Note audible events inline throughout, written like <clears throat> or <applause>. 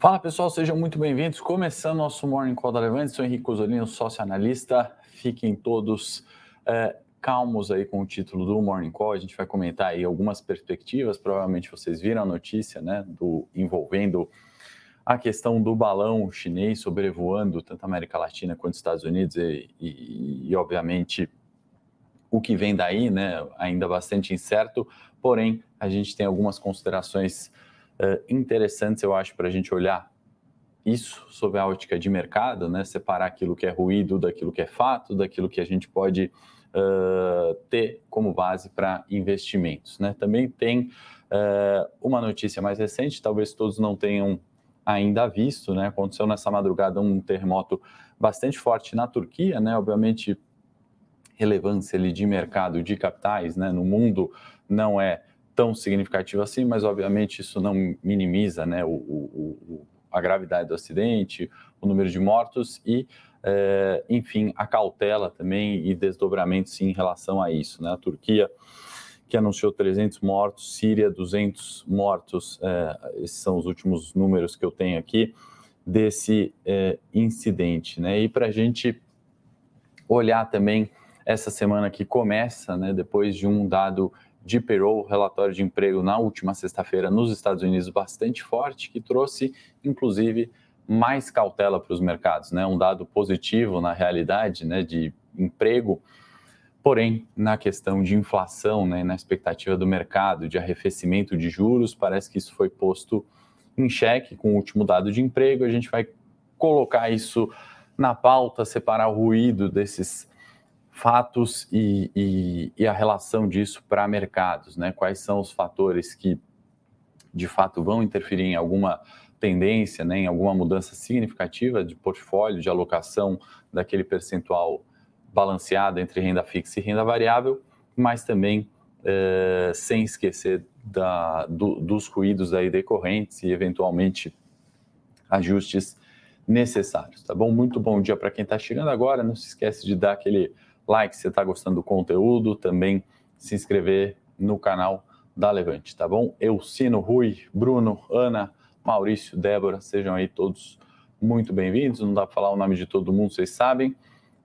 Fala pessoal, sejam muito bem-vindos. Começando nosso Morning Call da Levante, sou Henrique Osolino, sócio analista. Fiquem todos é, calmos aí com o título do Morning Call. A gente vai comentar aí algumas perspectivas. Provavelmente vocês viram a notícia, né, do envolvendo a questão do balão chinês sobrevoando tanto a América Latina quanto os Estados Unidos e, e, e obviamente o que vem daí, né, ainda bastante incerto. Porém, a gente tem algumas considerações uh, interessantes, eu acho, para a gente olhar isso sob a ótica de mercado, né? separar aquilo que é ruído daquilo que é fato, daquilo que a gente pode uh, ter como base para investimentos. Né? Também tem uh, uma notícia mais recente, talvez todos não tenham ainda visto, né? aconteceu nessa madrugada um terremoto bastante forte na Turquia, né? obviamente relevância ali de mercado de capitais né? no mundo não é tão significativo assim, mas obviamente isso não minimiza né, o, o, a gravidade do acidente, o número de mortos e, é, enfim, a cautela também e desdobramentos em relação a isso. Né? A Turquia, que anunciou 300 mortos, Síria, 200 mortos, é, esses são os últimos números que eu tenho aqui desse é, incidente. Né? E para a gente olhar também essa semana que começa, né, depois de um dado de payroll, relatório de emprego na última sexta-feira nos Estados Unidos bastante forte, que trouxe, inclusive, mais cautela para os mercados, né? Um dado positivo na realidade, né, de emprego. Porém, na questão de inflação, né, na expectativa do mercado de arrefecimento de juros, parece que isso foi posto em xeque com o último dado de emprego. A gente vai colocar isso na pauta, separar o ruído desses fatos e, e, e a relação disso para mercados, né? Quais são os fatores que de fato vão interferir em alguma tendência, né, em alguma mudança significativa de portfólio, de alocação daquele percentual balanceado entre renda fixa e renda variável, mas também é, sem esquecer da, do, dos ruídos aí decorrentes e eventualmente ajustes necessários, tá bom? Muito bom dia para quem está chegando agora, não se esquece de dar aquele like se você está gostando do conteúdo, também se inscrever no canal da Levante, tá bom? Eu, Sino, Rui, Bruno, Ana, Maurício, Débora, sejam aí todos muito bem-vindos. Não dá para falar o nome de todo mundo, vocês sabem,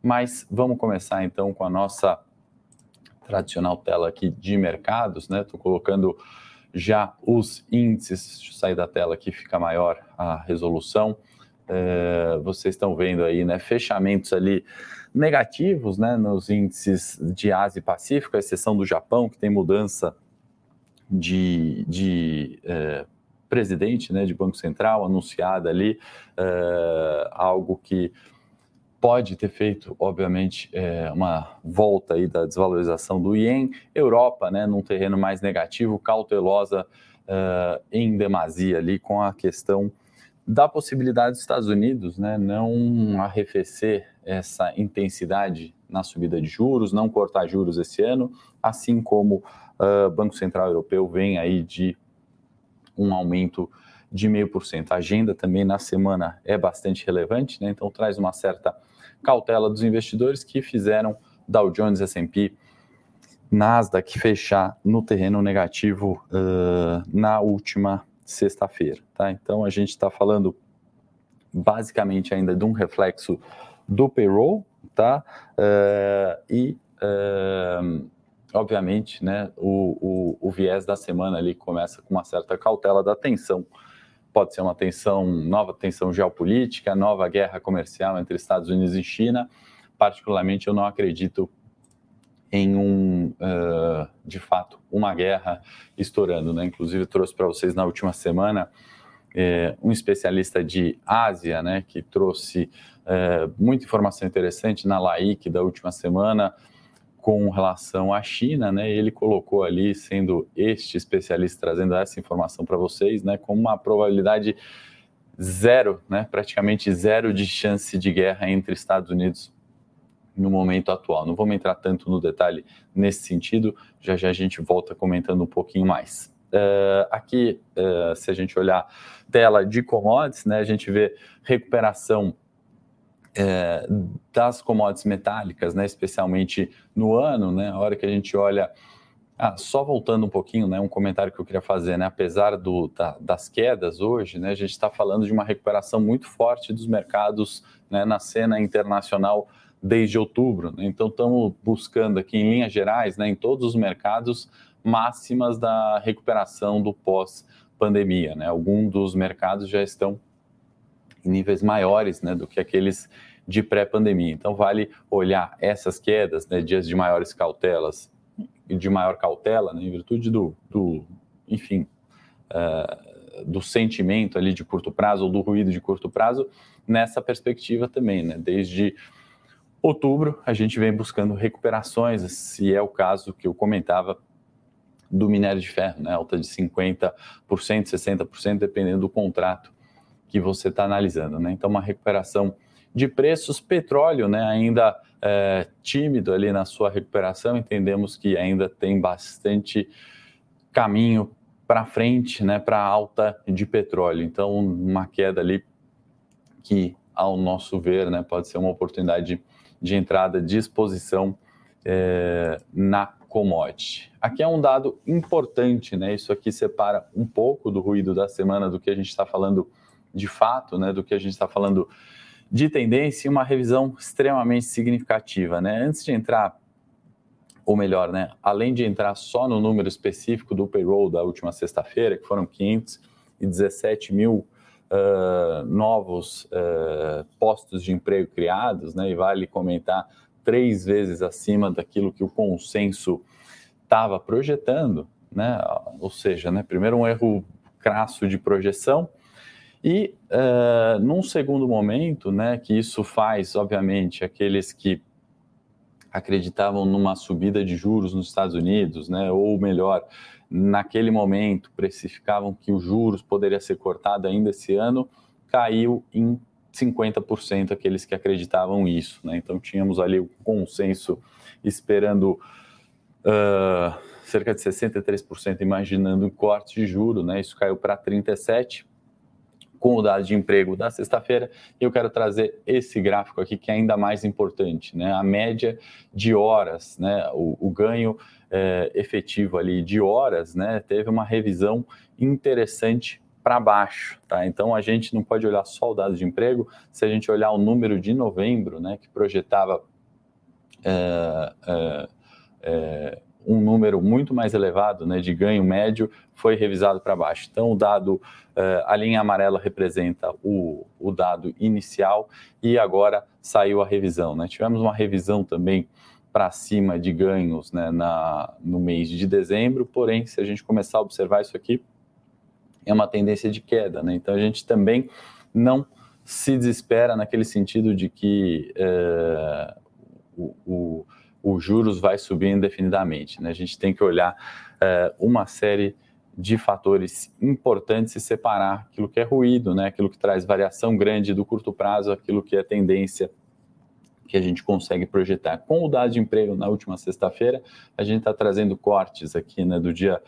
mas vamos começar então com a nossa tradicional tela aqui de mercados, né? Estou colocando já os índices, deixa eu sair da tela aqui, fica maior a resolução. É, vocês estão vendo aí, né? Fechamentos ali negativos né, nos índices de Ásia e Pacífico, à exceção do Japão, que tem mudança de, de é, presidente né, de Banco Central anunciada ali, é, algo que pode ter feito, obviamente, é, uma volta aí da desvalorização do ien. Europa, né, num terreno mais negativo, cautelosa em demasia ali com a questão da possibilidade dos Estados Unidos né, não arrefecer essa intensidade na subida de juros, não cortar juros esse ano, assim como o uh, Banco Central Europeu vem aí de um aumento de 0,5%. A agenda também na semana é bastante relevante, né, então traz uma certa cautela dos investidores que fizeram Dow Jones, S&P, Nasdaq fechar no terreno negativo uh, na última sexta-feira, tá? Então a gente está falando basicamente ainda de um reflexo do payroll, tá? Uh, e uh, obviamente, né, o, o, o, viés da semana ali começa com uma certa cautela da tensão. Pode ser uma tensão, nova tensão geopolítica, nova guerra comercial entre Estados Unidos e China. Particularmente, eu não acredito em um, uh, de fato, uma guerra estourando. Né? Inclusive, trouxe para vocês na última semana é, um especialista de Ásia, né, que trouxe é, muita informação interessante na LAIC da última semana com relação à China, né? Ele colocou ali, sendo este especialista trazendo essa informação para vocês, né, com uma probabilidade zero, né, praticamente zero de chance de guerra entre Estados Unidos no momento atual. Não vamos entrar tanto no detalhe nesse sentido, já já a gente volta comentando um pouquinho mais. Uh, aqui, uh, se a gente olhar tela de commodities, né, a gente vê recuperação uh, das commodities metálicas, né, especialmente no ano, né, a hora que a gente olha Ah, só voltando um pouquinho, né, um comentário que eu queria fazer, né, apesar do, da, das quedas hoje, né, a gente está falando de uma recuperação muito forte dos mercados né, na cena internacional desde outubro. Né, então, estamos buscando aqui, em linhas gerais, né, em todos os mercados, máximas da recuperação do pós-pandemia. Né, alguns dos mercados já estão em níveis maiores né, do que aqueles de pré-pandemia. Então, vale olhar essas quedas, né, dias de maiores cautelas, de maior cautela, né, em virtude do, do enfim, uh, do sentimento ali de curto prazo ou do ruído de curto prazo, nessa perspectiva também, né, desde outubro a gente vem buscando recuperações, se é o caso que eu comentava do minério de ferro, né, alta de 50%, 60%, dependendo do contrato que você está analisando, né, então uma recuperação de preços, petróleo, né, ainda é, tímido ali na sua recuperação, entendemos que ainda tem bastante caminho para frente, né, para alta de petróleo. Então, uma queda ali que, ao nosso ver, né, pode ser uma oportunidade de entrada, de exposição é, na commodity. Aqui é um dado importante, né? Isso aqui separa um pouco do ruído da semana do que a gente está falando de fato, né? Do que a gente está falando de tendência e uma revisão extremamente significativa. Né? Antes de entrar, ou melhor, né, além de entrar só no número específico do payroll da última sexta-feira, que foram 517 mil uh, novos uh, postos de emprego criados, né, e vale comentar três vezes acima daquilo que o consenso estava projetando, né, ou seja, né, primeiro um erro crasso de projeção, e, uh, num segundo momento, né, que isso faz, obviamente, aqueles que acreditavam numa subida de juros nos Estados Unidos, né, ou melhor, naquele momento precificavam que os juros poderia ser cortado ainda esse ano, caiu em 50% aqueles que acreditavam isso. Né? Então tínhamos ali o consenso esperando uh, cerca de 63% imaginando um corte de juro, né? isso caiu para 37% com o dado de emprego da sexta-feira, eu quero trazer esse gráfico aqui que é ainda mais importante, né? A média de horas, né? O, o ganho é, efetivo ali de horas, né? Teve uma revisão interessante para baixo, tá? Então a gente não pode olhar só o dado de emprego, se a gente olhar o número de novembro, né? Que projetava é, é, é um número muito mais elevado né, de ganho médio foi revisado para baixo. Então, o dado, uh, a linha amarela representa o, o dado inicial e agora saiu a revisão. Né? Tivemos uma revisão também para cima de ganhos né, na, no mês de dezembro, porém, se a gente começar a observar isso aqui, é uma tendência de queda. Né? Então, a gente também não se desespera naquele sentido de que uh, o, o os juros vai subir indefinidamente. Né? A gente tem que olhar é, uma série de fatores importantes e separar aquilo que é ruído, né? aquilo que traz variação grande do curto prazo, aquilo que é tendência que a gente consegue projetar. Com o dado de emprego na última sexta-feira, a gente está trazendo cortes aqui né, do dia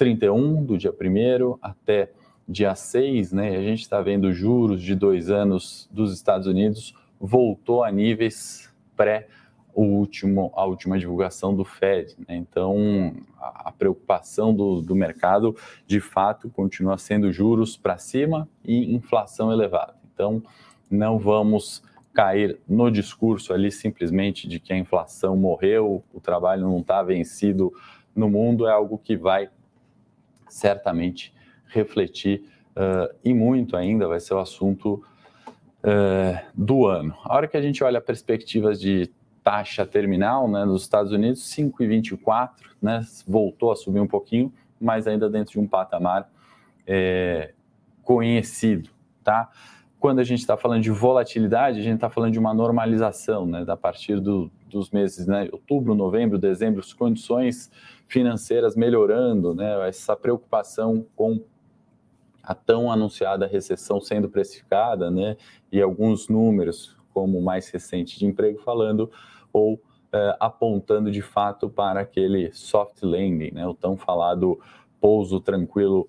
31, do dia 1 até dia 6, né? A gente está vendo juros de dois anos dos Estados Unidos voltou a níveis pré o último, a última divulgação do Fed. Né? Então, a, preocupação do, do, mercado, de fato, continua sendo juros para cima e inflação elevada. Então, não vamos cair no discurso ali simplesmente de que a inflação morreu, o trabalho não está vencido no mundo, é algo que vai certamente refletir uh, e muito ainda vai ser o assunto uh, do ano. A hora que a gente olha perspectivas de taxa terminal né, nos Estados Unidos, 5,24, né, voltou a subir um pouquinho, mas ainda dentro de um patamar é, conhecido. Tá? Quando a gente está falando de volatilidade, a gente está falando de uma normalização, né, a partir do, dos meses né, outubro, novembro, dezembro, as condições financeiras melhorando, né, essa preocupação com a tão anunciada recessão sendo precificada, né, e alguns números, como o mais recente de emprego, falando ou é, apontando de fato para aquele soft landing, né, o tão falado pouso tranquilo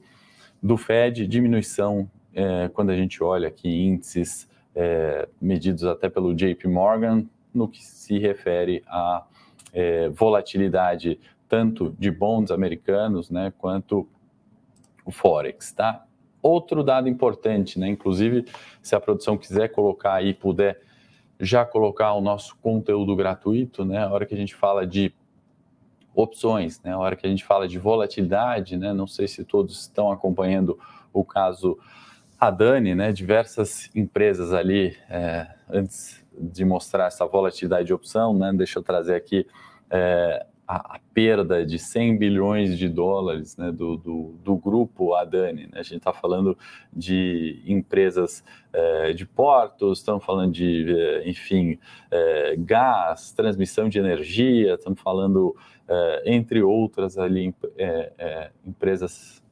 do Fed, diminuição é, quando a gente olha aqui índices é, medidos até pelo JP Morgan, no que se refere à volatilidade tanto de bonds americanos, né, quanto o Forex, tá? Outro dado importante, né, inclusive, se a produção quiser colocar aí, puder já colocar o nosso conteúdo gratuito, né, a hora que a gente fala de opções, né, a hora que a gente fala de volatilidade, né, não sei se todos estão acompanhando o caso a Dani, né, diversas empresas ali, é, antes de mostrar essa volatilidade de opção, né, deixa eu trazer aqui é, a, a, perda de 100 bilhões de dólares né, do, do, do, grupo Adani. Né? A gente está falando de empresas é, de portos, estamos falando de, é, enfim, é, gás, transmissão de energia, estamos falando, é, entre outras ali, empresas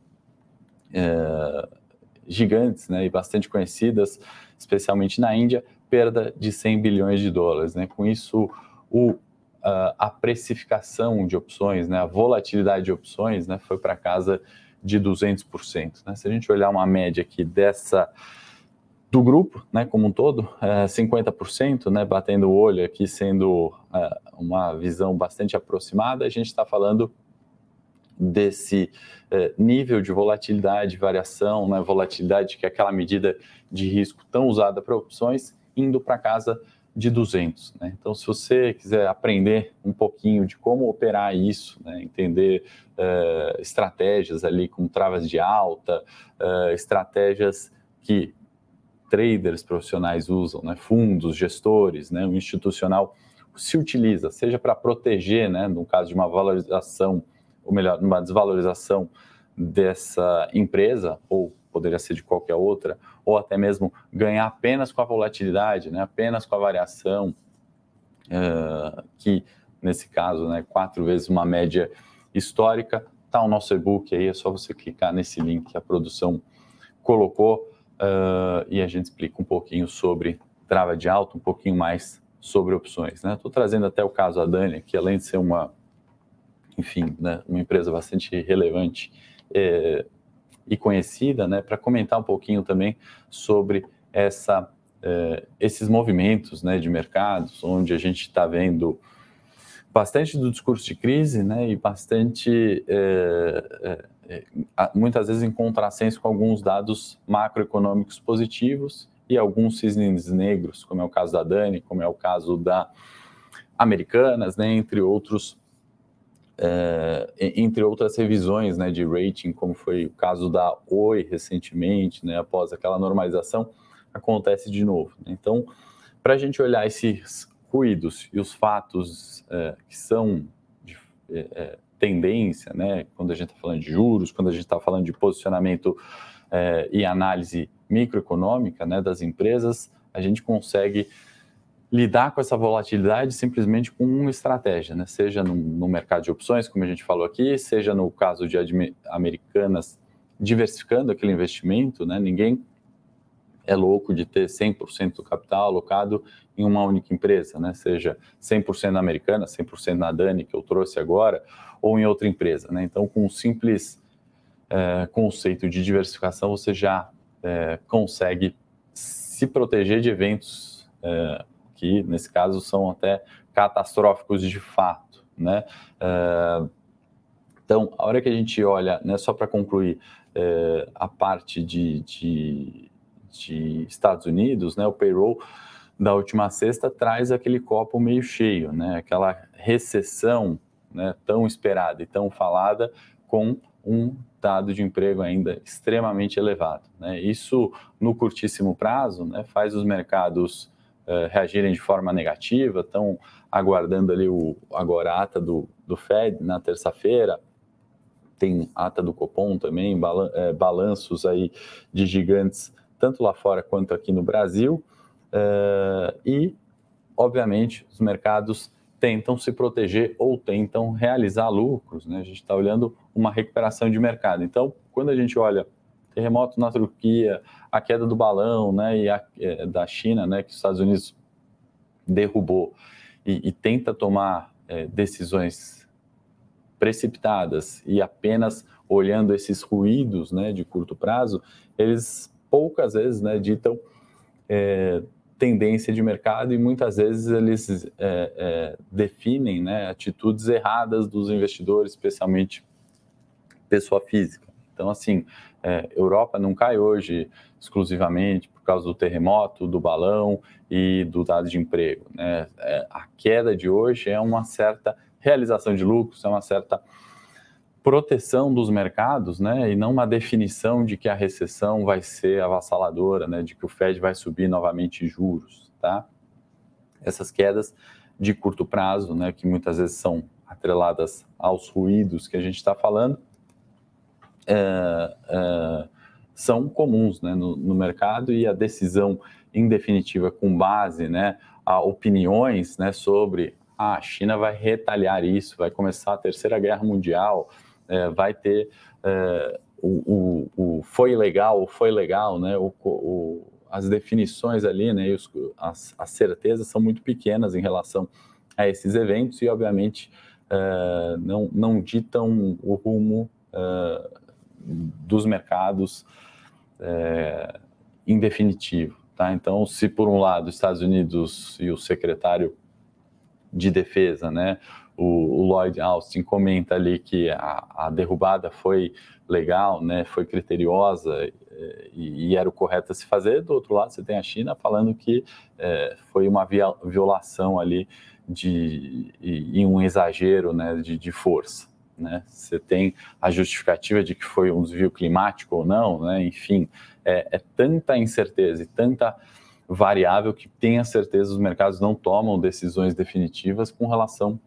gigantes né, e bastante conhecidas, especialmente na Índia, perda de 100 bilhões de dólares. Né? Com isso, o, a precificação de opções, né, a volatilidade de opções né, foi para casa de 200%. Né? Se a gente olhar uma média aqui dessa do grupo, né, como um todo, é 50%, né, batendo o olho aqui, sendo é, uma visão bastante aproximada, a gente está falando desse é, nível de volatilidade, variação, né, volatilidade, que é aquela medida de risco tão usada para opções, indo para casa de 200. Né? Então, se você quiser aprender um pouquinho de como operar isso, né, entender é, estratégias ali com travas de alta, é, estratégias que traders profissionais usam, né, fundos, gestores, né, o institucional se utiliza, seja para proteger, né, no caso de uma valorização ou melhor, numa desvalorização dessa empresa, ou poderia ser de qualquer outra, ou até mesmo ganhar apenas com a volatilidade, né, apenas com a variação, uh, que nesse caso, né, quatro vezes uma média histórica, está o nosso e-book aí, é só você clicar nesse link que a produção colocou uh, e a gente explica um pouquinho sobre trava de alta, um pouquinho mais sobre opções. Estou né? trazendo até o caso da Dani, que além de ser uma enfim, né, uma empresa bastante relevante é, e conhecida, né, para comentar um pouquinho também sobre essa, é, esses movimentos né, de mercados, onde a gente está vendo bastante do discurso de crise né, e bastante, é, é, é muitas vezes, em contrassenso com alguns dados macroeconômicos positivos e alguns cisnes negros, como é o caso da Dani, como é o caso da Americanas, né, entre outros é, entre outras revisões né, de rating, como foi o caso da Oi recentemente, né, após aquela normalização, acontece de novo. Né? Então, para a gente olhar esses ruídos e os fatos é, que são de é, tendência, né, quando a gente está falando de juros, quando a gente está falando de posicionamento e análise microeconômica né, das empresas, a gente consegue lidar com essa volatilidade simplesmente com uma estratégia, né? seja no, no, mercado de opções, como a gente falou aqui, seja no caso de americanas diversificando aquele investimento, né? ninguém é louco de ter 100% do capital alocado em uma única empresa, né? seja 100% na americana, 100% na Dani, que eu trouxe agora, ou em outra empresa. Né? Então, com um simples é, conceito de diversificação, você já é, consegue se proteger de eventos é, que nesse caso são até catastróficos de fato, né? Uh, então, a hora que a gente olha, né, só para concluir uh, a parte de, de, de, Estados Unidos, né, o payroll da última sexta traz aquele copo meio cheio, né, aquela recessão né, tão esperada e tão falada com um dado de emprego ainda extremamente elevado. Né? Isso, no curtíssimo prazo, né, faz os mercados reagirem de forma negativa, estão aguardando ali o, agora a ata do, do Fed na terça-feira, tem ata do Copom também, é, balanços aí de gigantes, tanto lá fora quanto aqui no Brasil, é, e, obviamente, os mercados tentam se proteger ou tentam realizar lucros, né? A gente está olhando uma recuperação de mercado. Então, quando a gente olha terremoto na Turquia, a queda do balão, né, e a, é, da China, né, que os Estados Unidos derrubou e, e tenta tomar é, decisões precipitadas e apenas olhando esses ruídos, né, de curto prazo, eles poucas vezes, né, ditam é, tendência de mercado e muitas vezes eles é, é, definem né, atitudes erradas dos investidores, especialmente pessoa física. Então, assim, é, Europa não cai hoje exclusivamente por causa do terremoto, do balão e do dado de emprego. Né? É, a queda de hoje é uma certa realização de lucros, é uma certa proteção dos mercados, né, e não uma definição de que a recessão vai ser avassaladora, né, de que o Fed vai subir novamente juros, tá? Essas quedas de curto prazo, né, que muitas vezes são atreladas aos ruídos que a gente está falando, é, é, são comuns né, no, no, mercado e a decisão em definitiva com base né, a opiniões né, sobre ah, a China vai retalhar isso, vai começar a terceira guerra mundial, é, vai ter é, o, o, o, foi legal, foi legal, né? O, o, as definições ali, né? Os, as, as, certezas são muito pequenas em relação a esses eventos e, obviamente, é, não, não ditam o rumo é, dos mercados é, em definitivo. Tá? Então, se por um lado os Estados Unidos e o secretário de defesa, né, o, o Lloyd Austin comenta ali que a, a, derrubada foi legal, né, foi criteriosa eh, e, e, era o correto a se fazer. Do outro lado, você tem a China falando que é, foi uma via, violação ali de, e, e um exagero né, de, de força. Né? Você tem a justificativa de que foi um desvio climático ou não, né? enfim, é, é tanta incerteza e tanta variável que tenha certeza os mercados não tomam decisões definitivas com relação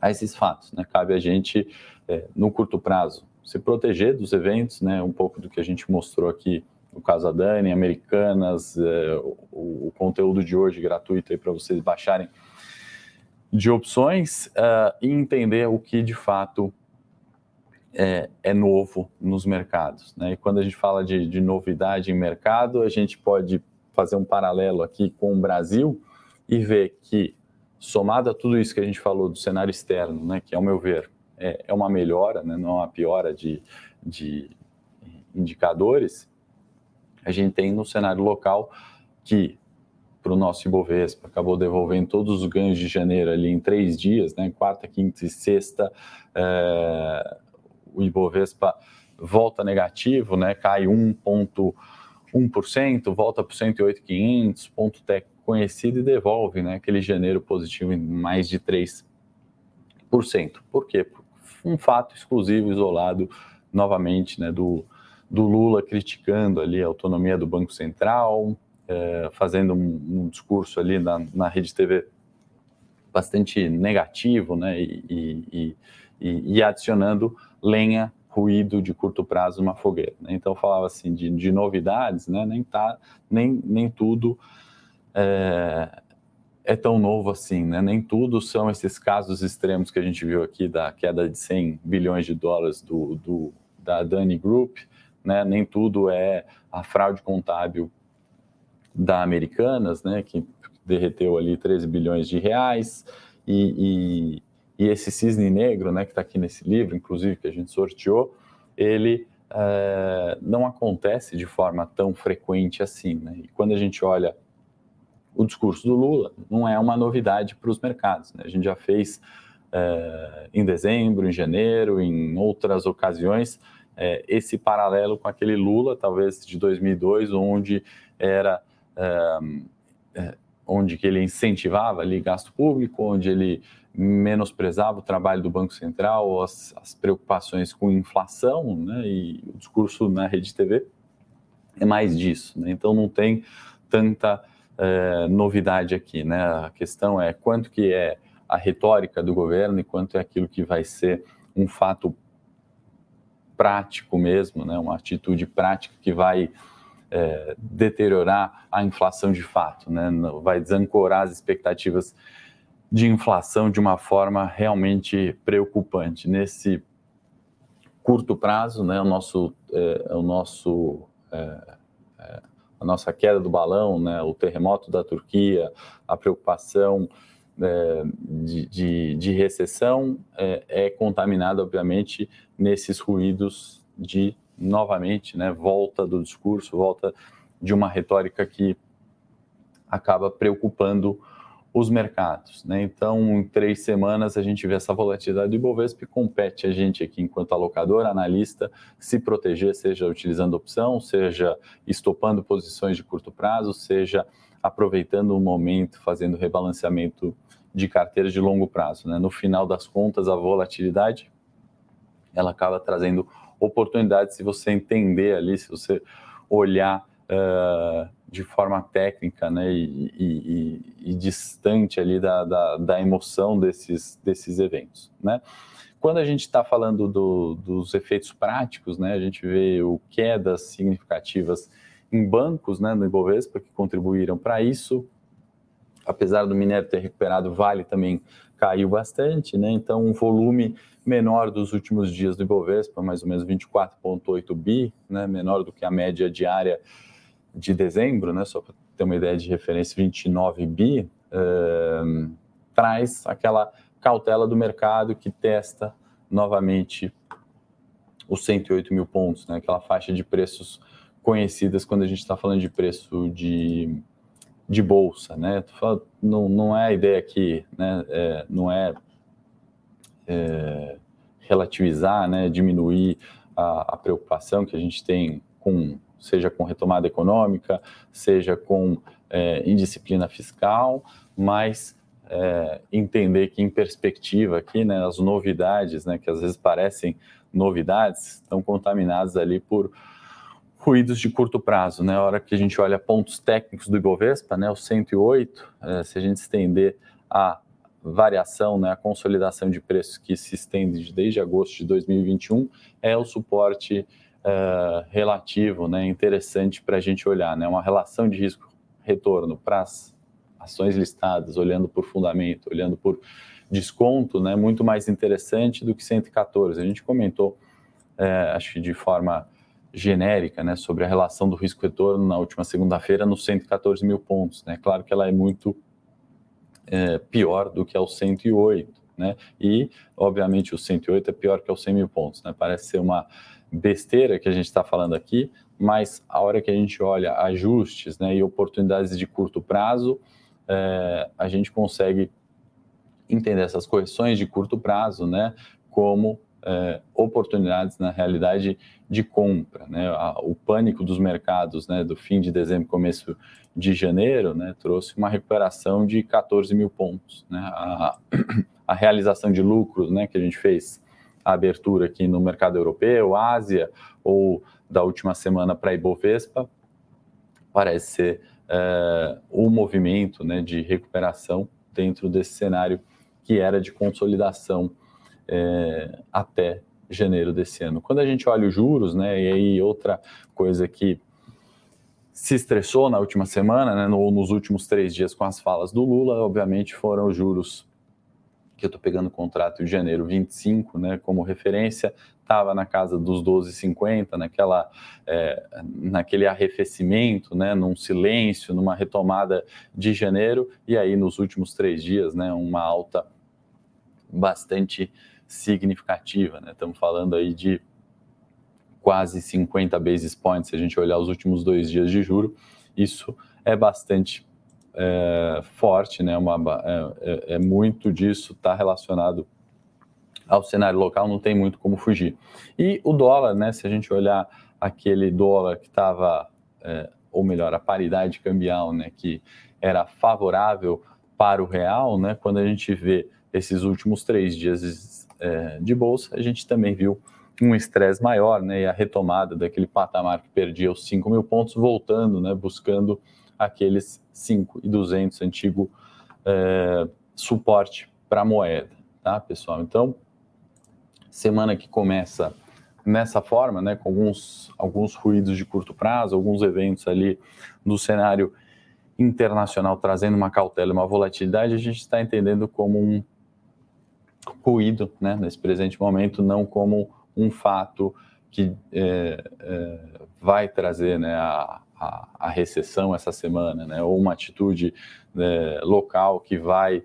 a esses fatos. Né? Cabe a gente, é, no curto prazo, se proteger dos eventos, né? um pouco do que a gente mostrou aqui no caso da Dani, Americanas, é, o, o, conteúdo de hoje gratuito aí para vocês baixarem de opções uh, e entender o que de fato é, é, novo nos mercados. Né? E quando a gente fala de, de novidade em mercado, a gente pode fazer um paralelo aqui com o Brasil e ver que somado a tudo isso que a gente falou do cenário externo, né, que ao meu ver é, é uma melhora, né, não é uma piora de, de indicadores, a gente tem no cenário local que para o nosso Ibovespa acabou devolvendo todos os ganhos de janeiro ali em três dias, né, quarta, quinta e sexta, é, o Ibovespa volta negativo, né, cai 1,1%, volta para 108,500, ponto técnico conhecido e devolve né, aquele janeiro positivo em mais de 3%. Por quê? Um fato exclusivo, isolado, novamente, né, do, do Lula criticando ali a autonomia do Banco Central, é, fazendo um, um, discurso ali na, na Rede TV bastante negativo, né, e, e, e, adicionando lenha ruído de curto prazo numa fogueira. Né? Então falava assim de, de novidades, né? nem tá, nem, nem tudo é, é, tão novo assim, né? Nem tudo são esses casos extremos que a gente viu aqui da queda de 100 bilhões de dólares do, do da Dani Group, né? Nem tudo é a fraude contábil da Americanas, né? Que derreteu ali 13 bilhões de reais e, e, e esse cisne negro, né? Que está aqui nesse livro, inclusive que a gente sorteou, ele é, não acontece de forma tão frequente assim, né? E quando a gente olha o discurso do Lula não é uma novidade para os mercados. Né? A gente já fez é, em dezembro, em janeiro, em outras ocasiões, é, esse paralelo com aquele Lula, talvez de 2002, onde era onde que ele incentivava ali gasto público, onde ele menosprezava o trabalho do Banco Central, as, as preocupações com inflação, né? E o discurso na rede TV é mais disso, né? Então não tem tanta é, novidade aqui, né? A questão é quanto que é a retórica do governo e quanto é aquilo que vai ser um fato prático mesmo, né? Uma atitude prática que vai é, deteriorar a inflação de fato, né? Vai desancorar as expectativas de inflação de uma forma realmente preocupante. Nesse curto prazo, né? O nosso, é, o nosso é, é a nossa queda do balão, né, o terremoto da Turquia, a preocupação é, de, de, de, recessão é, é contaminada, obviamente, nesses ruídos de, novamente, né, volta do discurso, volta de uma retórica que acaba preocupando os mercados. Né? Então, em três semanas, a gente vê essa volatilidade do Ibovespa e compete a gente aqui, enquanto alocador, analista, se proteger, seja utilizando opção, seja estopando posições de curto prazo, seja aproveitando o momento, fazendo rebalanceamento de carteiras de longo prazo. Né? No final das contas, a volatilidade ela acaba trazendo oportunidades se você entender ali, se você olhar uh, de forma técnica né, e, e, e distante ali da, da, da, emoção desses, desses eventos. Né? Quando a gente está falando do, dos efeitos práticos, né, a gente vê o quedas significativas em bancos né, no Ibovespa que contribuíram para isso. Apesar do minério ter recuperado, Vale também caiu bastante, né? Então, um volume menor dos últimos dias do Ibovespa, mais ou menos 24,8 bi, né? menor do que a média diária de dezembro, né, só para ter uma ideia de referência, 29 bi, uh, traz aquela cautela do mercado que testa novamente os 108 mil pontos, né, aquela faixa de preços conhecidas quando a gente está falando de preço de, de bolsa. Né? Não, não é a ideia aqui, né, é, não é, é relativizar, né, diminuir a, a preocupação que a gente tem com seja com retomada econômica, seja com é, indisciplina fiscal, mas é, entender que em perspectiva aqui, né, as novidades, né, que às vezes parecem novidades, estão contaminadas ali por ruídos de curto prazo, né? A hora que a gente olha pontos técnicos do Ibovespa, né, o 108, é, se a gente estender a variação, né, a consolidação de preços que se estende desde agosto de 2021, é o suporte uh, relativo, né, interessante para a gente olhar, né, uma relação de risco-retorno para as ações listadas, olhando por fundamento, olhando por desconto, né, muito mais interessante do que 114. A gente comentou, uh, acho que de forma genérica, né, sobre a relação do risco-retorno na última segunda-feira nos 114 mil pontos. Né? Claro que ela é muito é, pior do que ao 108, né? E, obviamente, o 108 é pior que o 100 mil pontos, né? Parece ser uma besteira que a gente está falando aqui, mas a hora que a gente olha ajustes né, e oportunidades de curto prazo, é, a gente consegue entender essas correções de curto prazo né, como é, oportunidades na realidade de compra. Né? o pânico dos mercados né, do fim de dezembro, começo de janeiro, né, trouxe uma recuperação de 14 mil pontos. Né? A, <clears throat> a realização de lucros né, que a gente fez a abertura aqui no mercado europeu, Ásia, ou da última semana para a Ibovespa, parece ser é, o movimento né, de recuperação dentro desse cenário que era de consolidação é, até janeiro desse ano. Quando a gente olha os juros, né, e aí outra coisa que se estressou na última semana, né, no, nos últimos três dias com as falas do Lula, obviamente foram os juros que eu estou pegando o contrato de janeiro 25 né, como referência, estava na casa dos 12,50, naquela, é, naquele arrefecimento, né, num silêncio, numa retomada de janeiro, e aí nos últimos três dias, né, uma alta bastante significativa. Né? Estamos falando aí de quase 50 basis points, se a gente olhar os últimos dois dias de juro, isso é bastante é, forte, né? Uma, é, é, é muito disso está relacionado ao cenário local, não tem muito como fugir. E o dólar, né? Se a gente olhar aquele dólar que estava, é, ou melhor, a paridade cambial, né? Que era favorável para o real, né? Quando a gente vê esses últimos três dias é, de bolsa, a gente também viu um estresse maior, né? E a retomada daquele patamar que perdia os 5 mil pontos, voltando, né? Buscando aqueles 5,200 antigo é, suporte para a moeda, tá, pessoal? Então, semana que começa nessa forma, né, com alguns, alguns ruídos de curto prazo, alguns eventos ali no cenário internacional trazendo uma cautela, uma volatilidade, a gente está entendendo como um ruído, né, nesse presente momento, não como um fato que é, é, vai trazer né, a, a, a recessão essa semana, né? ou uma atitude né, local que vai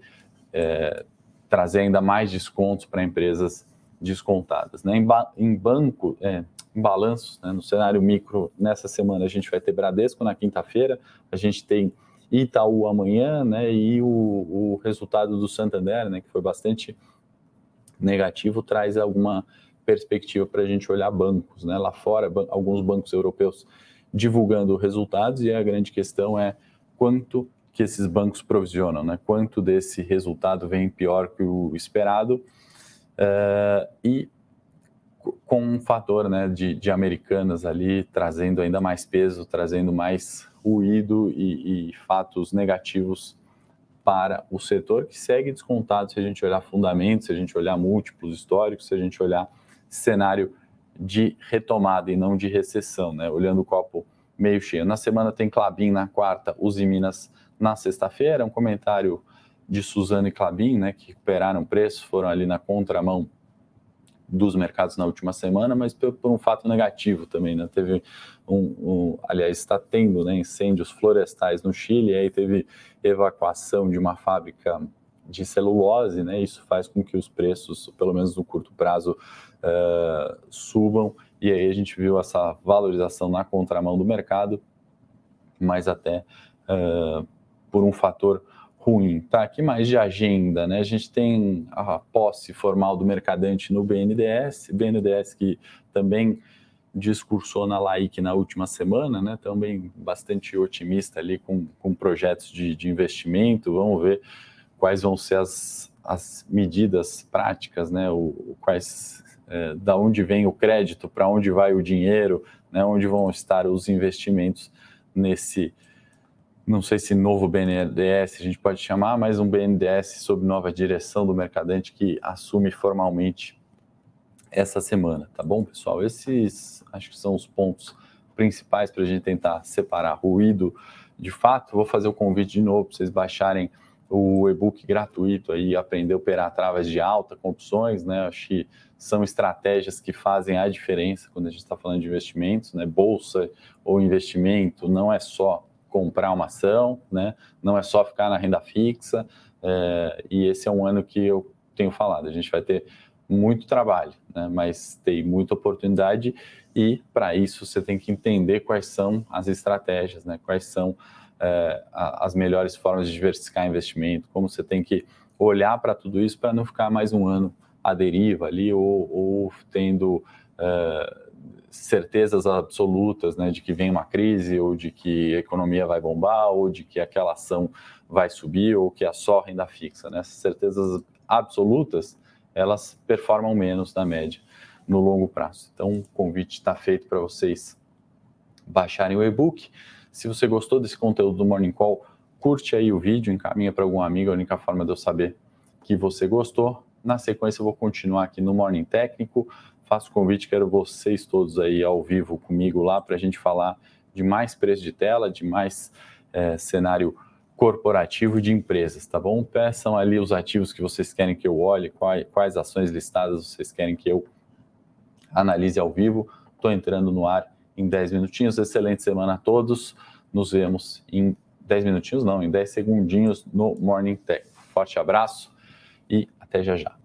é, trazer ainda mais descontos para empresas descontadas. Né? Em, ba em banco, é, em balanços, né? no cenário micro, nessa semana a gente vai ter Bradesco na quinta-feira, a gente tem Itaú amanhã, né? E o, o resultado do Santander, né? Que foi bastante negativo, traz alguma perspectiva para a gente olhar bancos, né? Lá fora, ban alguns bancos europeus divulgando resultados e a grande questão é quanto que esses bancos provisionam, né? Quanto desse resultado vem pior que o esperado uh, e com um fator né, de, de, americanas ali trazendo ainda mais peso, trazendo mais ruído e, e, fatos negativos para o setor, que segue descontado se a gente olhar fundamentos, se a gente olhar múltiplos históricos, se a gente olhar cenário de retomada e não de recessão, né? olhando o copo meio cheio. Na semana tem Clabin na quarta, Uzi Minas na sexta-feira, um comentário de Suzano e Clabin, né, que recuperaram preço, foram ali na contramão dos mercados na última semana, mas por, um fato negativo também, né? Teve um, um aliás, está tendo né, incêndios florestais no Chile, aí teve evacuação de uma fábrica de celulose, né? Isso faz com que os preços, pelo menos no curto prazo, uh, subam, e aí a gente viu essa valorização na contramão do mercado, mas até uh, por um fator ruim, tá? Aqui mais de agenda, né? A gente tem a posse formal do mercadante no BNDES, BNDES que também discursou na LAIC na última semana, né? Também bastante otimista ali com, com projetos de, de investimento. Vamos ver quais vão ser as, as medidas práticas, né? O, quais, é, da onde vem o crédito, para onde vai o dinheiro, né? Onde vão estar os investimentos nesse não sei se novo BNDES a gente pode chamar, mas um BNDES sob nova direção do mercadante que assume formalmente essa semana, tá bom, pessoal? Esses acho que são os pontos principais para a gente tentar separar ruído de fato. Vou fazer o convite de novo para vocês baixarem o e-book gratuito aí, aprender a operar travas de alta com opções, né? Acho que são estratégias que fazem a diferença quando a gente está falando de investimentos, né? Bolsa ou investimento não é só comprar uma ação, né? Não é só ficar na renda fixa. É, e esse é um ano que eu tenho falado. A gente vai ter muito trabalho, né? mas tem muita oportunidade e para isso você tem que entender quais são as estratégias, né? Quais são é, as melhores formas de diversificar investimento, como você tem que olhar para tudo isso para não ficar mais um ano à deriva ali ou, ou tendo é, certezas absolutas né, de que vem uma crise, ou de que a economia vai bombar, ou de que aquela ação vai subir, ou que é só renda fixa. Né? Essas certezas absolutas, elas performam menos na média no longo prazo. Então, o convite está feito para vocês baixarem o e-book. Se você gostou desse conteúdo do Morning Call, curte aí o vídeo, encaminha para algum amigo, a única forma de eu saber que você gostou. Na sequência, eu vou continuar aqui no Morning Técnico, faço convite, quero vocês todos aí ao vivo comigo lá para a gente falar de mais preço de tela, de mais é, cenário corporativo de empresas, tá bom? Peçam ali os ativos que vocês querem que eu olhe, quais, quais ações listadas vocês querem que eu analise ao vivo. Estou entrando no ar em 10 minutinhos. Excelente semana a todos. Nos vemos em 10 minutinhos, não, em 10 segundinhos no Morning Tech. Forte abraço e até já já.